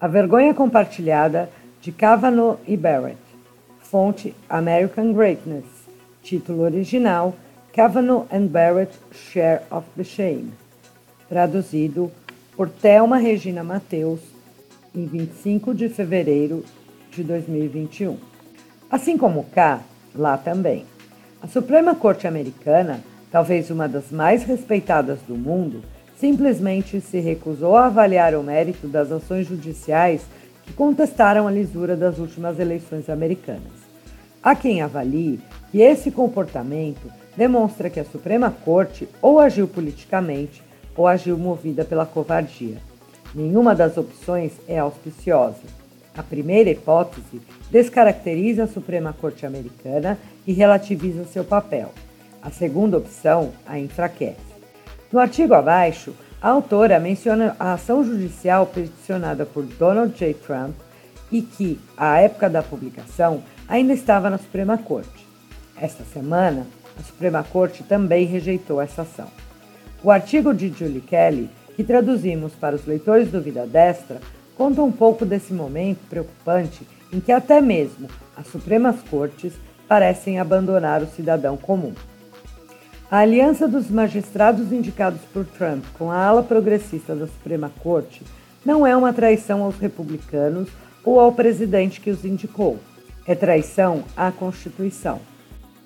A vergonha compartilhada de Kavanaugh e Barrett. Fonte American Greatness. Título original Kavanaugh and Barrett Share of the Shame. Traduzido por Thelma Regina Mateus em 25 de fevereiro de 2021. Assim como cá, lá também. A Suprema Corte Americana, talvez uma das mais respeitadas do mundo, simplesmente se recusou a avaliar o mérito das ações judiciais que contestaram a lisura das últimas eleições americanas. Há quem avalie que esse comportamento demonstra que a Suprema Corte ou agiu politicamente ou agiu movida pela covardia. Nenhuma das opções é auspiciosa. A primeira hipótese descaracteriza a Suprema Corte Americana e relativiza seu papel. A segunda opção a enfraquece. No artigo abaixo, a autora menciona a ação judicial peticionada por Donald J. Trump e que, à época da publicação, ainda estava na Suprema Corte. Esta semana, a Suprema Corte também rejeitou essa ação. O artigo de Julie Kelly, que traduzimos para os leitores do Vida Destra, conta um pouco desse momento preocupante em que até mesmo as Supremas Cortes parecem abandonar o cidadão comum. A aliança dos magistrados indicados por Trump com a ala progressista da Suprema Corte não é uma traição aos republicanos ou ao presidente que os indicou. É traição à Constituição.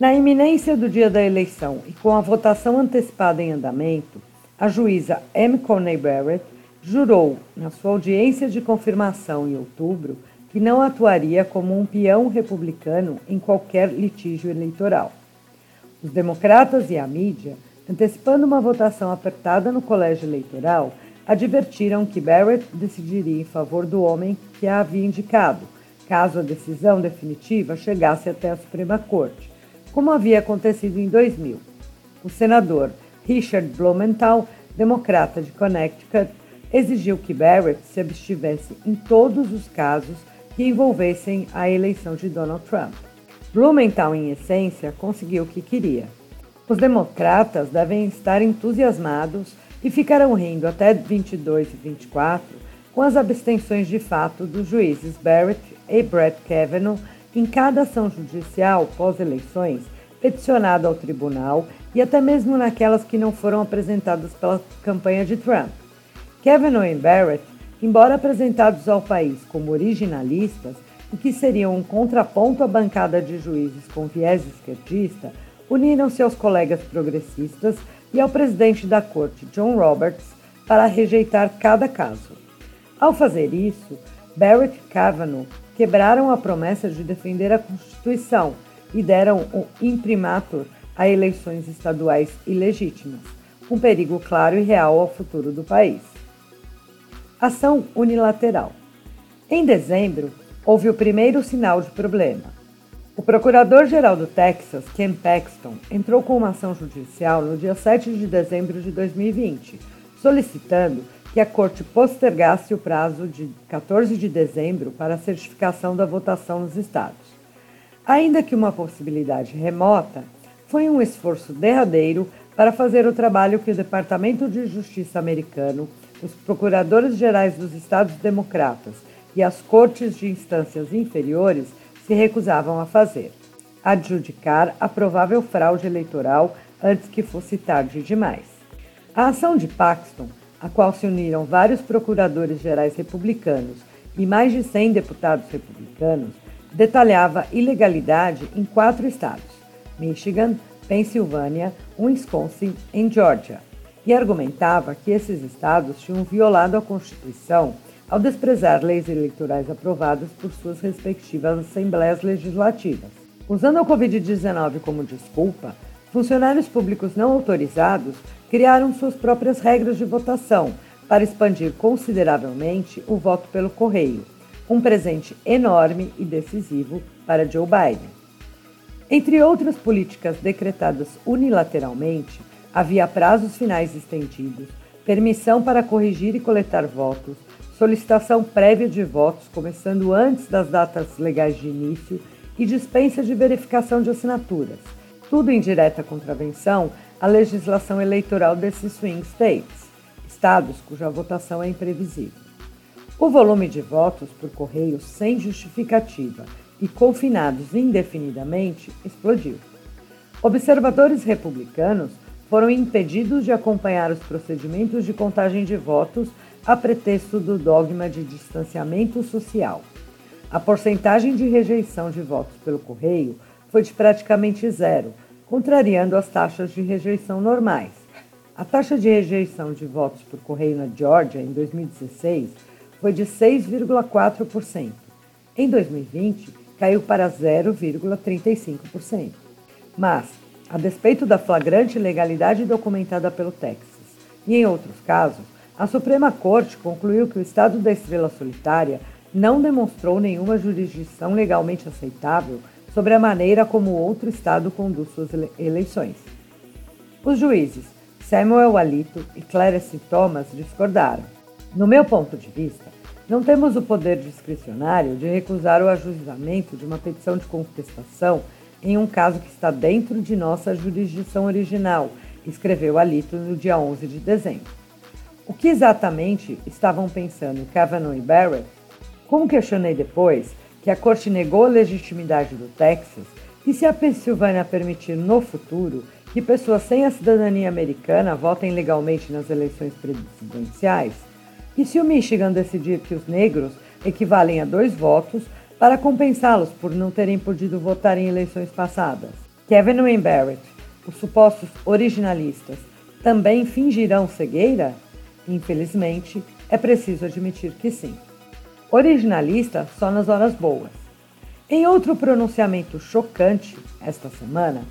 Na iminência do dia da eleição e com a votação antecipada em andamento, a juíza M. Coney Barrett jurou, na sua audiência de confirmação em outubro, que não atuaria como um peão republicano em qualquer litígio eleitoral. Os democratas e a mídia, antecipando uma votação apertada no colégio eleitoral, advertiram que Barrett decidiria em favor do homem que a havia indicado, caso a decisão definitiva chegasse até a Suprema Corte, como havia acontecido em 2000. O senador Richard Blumenthal, democrata de Connecticut, exigiu que Barrett se abstivesse em todos os casos que envolvessem a eleição de Donald Trump. Blumenthal, em essência, conseguiu o que queria. Os democratas devem estar entusiasmados e ficarão rindo até 22 e 24 com as abstenções de fato dos juízes Barrett e Brett Kavanaugh em cada ação judicial pós-eleições peticionada ao tribunal e até mesmo naquelas que não foram apresentadas pela campanha de Trump. Kavanaugh e Barrett, embora apresentados ao país como originalistas, e que seriam um contraponto à bancada de juízes com viés esquerdista, uniram-se aos colegas progressistas e ao presidente da corte, John Roberts, para rejeitar cada caso. Ao fazer isso, Barrett e Kavanaugh quebraram a promessa de defender a Constituição e deram o imprimatur a eleições estaduais ilegítimas, um perigo claro e real ao futuro do país. Ação unilateral. Em dezembro, houve o primeiro sinal de problema. O procurador-geral do Texas, Ken Paxton, entrou com uma ação judicial no dia 7 de dezembro de 2020, solicitando que a corte postergasse o prazo de 14 de dezembro para a certificação da votação nos estados. Ainda que uma possibilidade remota, foi um esforço derradeiro para fazer o trabalho que o Departamento de Justiça americano, os procuradores gerais dos estados democratas e as cortes de instâncias inferiores se recusavam a fazer: adjudicar a provável fraude eleitoral antes que fosse tarde demais. A ação de Paxton, a qual se uniram vários procuradores gerais republicanos e mais de 100 deputados republicanos, detalhava ilegalidade em quatro estados: Michigan, Pensilvânia, Wisconsin e Georgia, e argumentava que esses estados tinham violado a Constituição ao desprezar leis eleitorais aprovadas por suas respectivas assembleias legislativas. Usando a Covid-19 como desculpa, funcionários públicos não autorizados criaram suas próprias regras de votação para expandir consideravelmente o voto pelo correio, um presente enorme e decisivo para Joe Biden. Entre outras políticas decretadas unilateralmente, havia prazos finais estendidos, permissão para corrigir e coletar votos, solicitação prévia de votos, começando antes das datas legais de início, e dispensa de verificação de assinaturas, tudo em direta contravenção à legislação eleitoral desses swing states, estados cuja votação é imprevisível. O volume de votos por correio sem justificativa e confinados indefinidamente explodiu. Observadores republicanos foram impedidos de acompanhar os procedimentos de contagem de votos a pretexto do dogma de distanciamento social. A porcentagem de rejeição de votos pelo correio foi de praticamente zero, contrariando as taxas de rejeição normais. A taxa de rejeição de votos por correio na Geórgia em 2016 foi de 6,4%. Em 2020, caiu para 0,35%. Mas, a despeito da flagrante ilegalidade documentada pelo Texas e em outros casos, a Suprema Corte concluiu que o Estado da Estrela Solitária não demonstrou nenhuma jurisdição legalmente aceitável sobre a maneira como outro Estado conduz suas eleições. Os juízes Samuel Alito e Clarence Thomas discordaram. No meu ponto de vista, não temos o poder discricionário de recusar o ajuizamento de uma petição de contestação em um caso que está dentro de nossa jurisdição original, escreveu Alito no dia 11 de dezembro. O que exatamente estavam pensando Kavanaugh e Barrett? Como questionei depois que a corte negou a legitimidade do Texas e se a Pensilvânia permitir no futuro que pessoas sem a cidadania americana votem legalmente nas eleições presidenciais, e se o Michigan decidir que os negros equivalem a dois votos para compensá-los por não terem podido votar em eleições passadas? Kevin e Barrett, os supostos originalistas, também fingirão cegueira? Infelizmente, é preciso admitir que sim. Originalista só nas horas boas. Em outro pronunciamento chocante esta semana,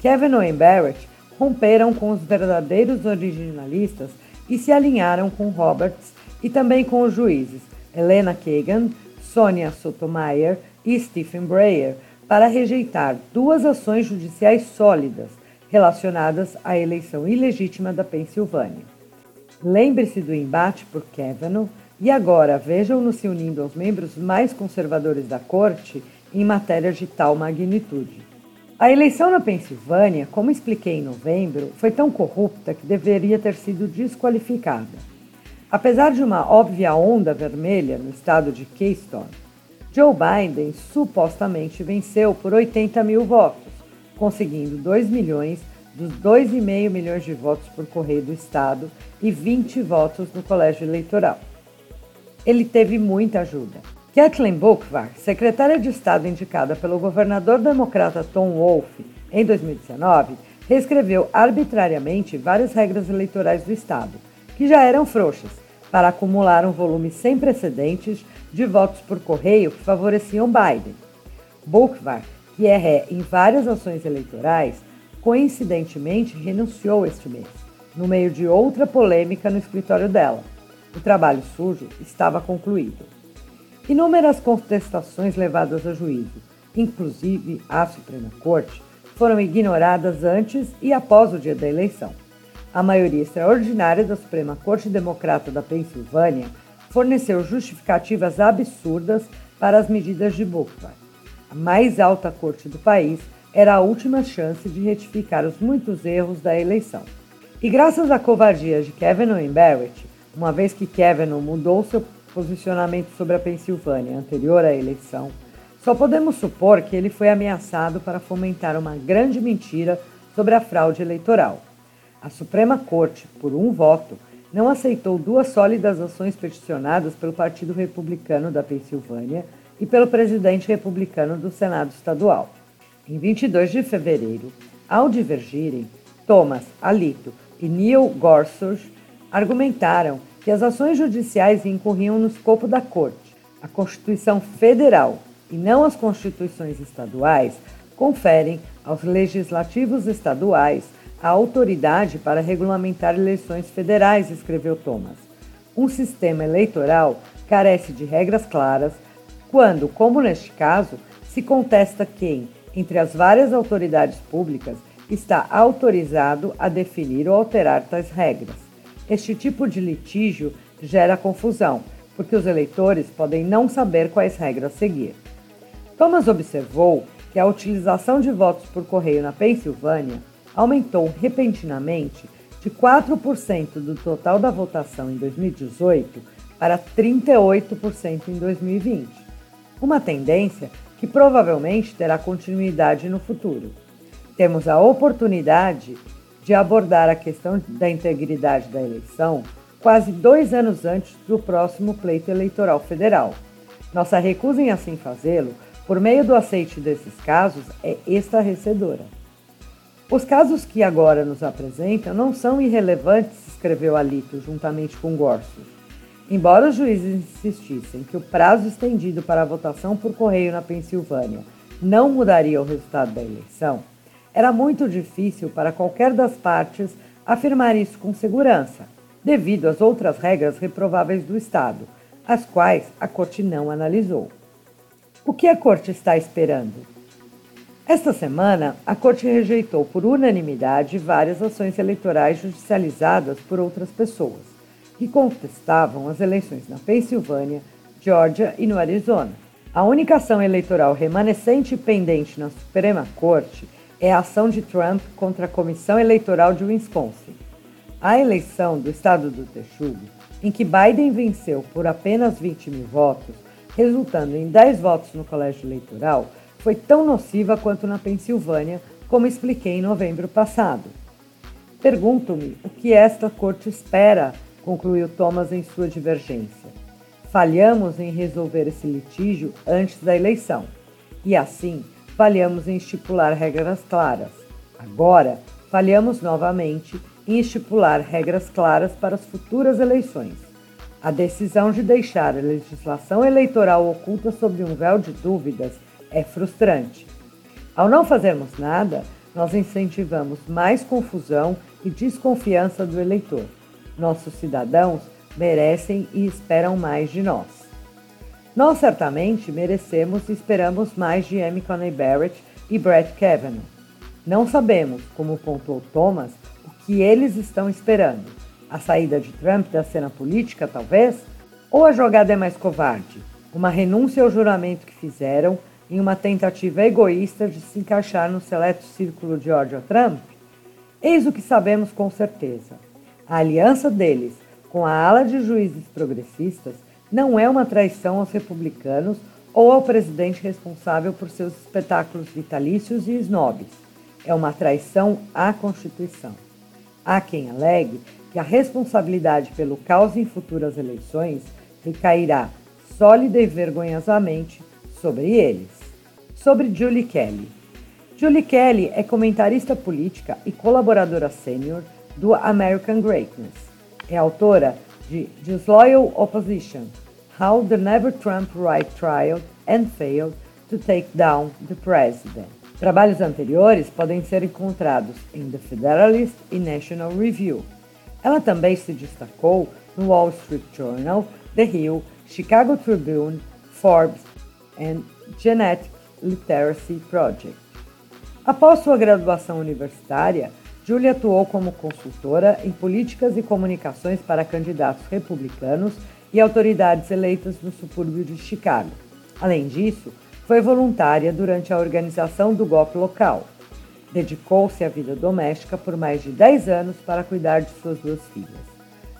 Kevin e Barrett romperam com os verdadeiros originalistas e se alinharam com Roberts e também com os juízes Helena Kagan, Sonia Sotomayor e Stephen Breyer para rejeitar duas ações judiciais sólidas relacionadas à eleição ilegítima da Pensilvânia. Lembre-se do embate por Kavanaugh e agora vejam-no se unindo aos membros mais conservadores da corte em matéria de tal magnitude. A eleição na Pensilvânia, como expliquei em novembro, foi tão corrupta que deveria ter sido desqualificada. Apesar de uma óbvia onda vermelha no estado de Keystone, Joe Biden supostamente venceu por 80 mil votos, conseguindo 2 milhões dos 2,5 milhões de votos por correio do estado e 20 votos no colégio eleitoral. Ele teve muita ajuda. Kathleen Buchvar, secretária de Estado indicada pelo governador democrata Tom Wolfe em 2019, reescreveu arbitrariamente várias regras eleitorais do estado, que já eram frouxas, para acumular um volume sem precedentes de votos por correio que favoreciam Biden. Bukvar, que é ré em várias ações eleitorais, coincidentemente renunciou este mês, no meio de outra polêmica no escritório dela. O trabalho sujo estava concluído. Inúmeras contestações levadas a juízo, inclusive à Suprema Corte, foram ignoradas antes e após o dia da eleição. A maioria extraordinária da Suprema Corte Democrata da Pensilvânia forneceu justificativas absurdas para as medidas de Booker. A mais alta corte do país era a última chance de retificar os muitos erros da eleição. E graças à covardia de Kavanaugh e Barrett, uma vez que Kavanaugh mudou seu posicionamento sobre a Pensilvânia anterior à eleição, só podemos supor que ele foi ameaçado para fomentar uma grande mentira sobre a fraude eleitoral. A Suprema Corte, por um voto, não aceitou duas sólidas ações peticionadas pelo Partido Republicano da Pensilvânia e pelo presidente republicano do Senado Estadual. Em 22 de fevereiro, ao divergirem, Thomas Alito e Neil Gorsuch argumentaram que as ações judiciais incorriam no escopo da Corte. A Constituição Federal e não as constituições estaduais conferem aos legislativos estaduais a autoridade para regulamentar eleições federais, escreveu Thomas. Um sistema eleitoral carece de regras claras quando, como neste caso, se contesta quem, entre as várias autoridades públicas, está autorizado a definir ou alterar tais regras. Este tipo de litígio gera confusão, porque os eleitores podem não saber quais regras seguir. Thomas observou que a utilização de votos por correio na Pensilvânia aumentou repentinamente de 4% do total da votação em 2018 para 38% em 2020, uma tendência que provavelmente terá continuidade no futuro. Temos a oportunidade de abordar a questão da integridade da eleição quase dois anos antes do próximo pleito eleitoral federal. Nossa recusa em assim fazê-lo, por meio do aceite desses casos, é estarrecedora. Os casos que agora nos apresentam não são irrelevantes, escreveu Alito juntamente com Gorsuch. Embora os juízes insistissem que o prazo estendido para a votação por correio na Pensilvânia não mudaria o resultado da eleição, era muito difícil para qualquer das partes afirmar isso com segurança, devido às outras regras reprováveis do Estado, as quais a Corte não analisou. O que a Corte está esperando? Esta semana, a Corte rejeitou por unanimidade várias ações eleitorais judicializadas por outras pessoas, que contestavam as eleições na Pensilvânia, Geórgia e no Arizona. A única ação eleitoral remanescente pendente na Suprema Corte é a ação de Trump contra a Comissão Eleitoral de Wisconsin. A eleição do estado do Texugo, em que Biden venceu por apenas 20 mil votos, resultando em 10 votos no colégio eleitoral, foi tão nociva quanto na Pensilvânia, como expliquei em novembro passado. Pergunto-me o que esta corte espera, concluiu Thomas em sua divergência. Falhamos em resolver esse litígio antes da eleição, e assim falhamos em estipular regras claras. Agora, falhamos novamente em estipular regras claras para as futuras eleições. A decisão de deixar a legislação eleitoral oculta sob um véu de dúvidas é frustrante. Ao não fazermos nada, nós incentivamos mais confusão e desconfiança do eleitor. Nossos cidadãos merecem e esperam mais de nós. Nós certamente merecemos e esperamos mais de Amy Coney Barrett e Brett Kavanaugh. Não sabemos, como pontuou Thomas, o que eles estão esperando. A saída de Trump da cena política, talvez? Ou a jogada é mais covarde? Uma renúncia ao juramento que fizeram em uma tentativa egoísta de se encaixar no seleto círculo de ódio a Trump? Eis o que sabemos com certeza. A aliança deles com a ala de juízes progressistas não é uma traição aos republicanos ou ao presidente responsável por seus espetáculos vitalícios e snobs. É uma traição à Constituição. Há quem alegue que a responsabilidade pelo caos em futuras eleições recairá sólida e vergonhosamente sobre eles sobre Julie Kelly. Julie Kelly é comentarista política e colaboradora sênior do American Greatness. É autora de Disloyal Opposition: How the Never Trump Right Tried and Failed to Take Down the President. Trabalhos anteriores podem ser encontrados em The Federalist e National Review. Ela também se destacou no Wall Street Journal, The Hill, Chicago Tribune, Forbes e Genetic Literacy Project. Após sua graduação universitária, Julia atuou como consultora em políticas e comunicações para candidatos republicanos e autoridades eleitas no subúrbio de Chicago. Além disso, foi voluntária durante a organização do golpe local. Dedicou-se à vida doméstica por mais de 10 anos para cuidar de suas duas filhas.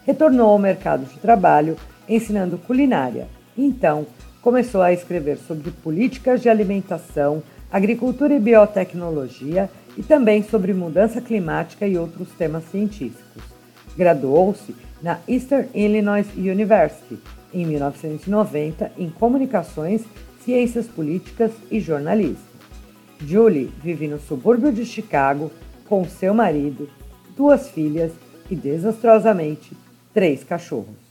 Retornou ao mercado de trabalho ensinando culinária. Então, começou a escrever sobre políticas de alimentação, agricultura e biotecnologia e também sobre mudança climática e outros temas científicos. Graduou-se na Eastern Illinois University em 1990 em Comunicações, Ciências Políticas e Jornalismo. Julie vive no subúrbio de Chicago com seu marido, duas filhas e, desastrosamente, três cachorros.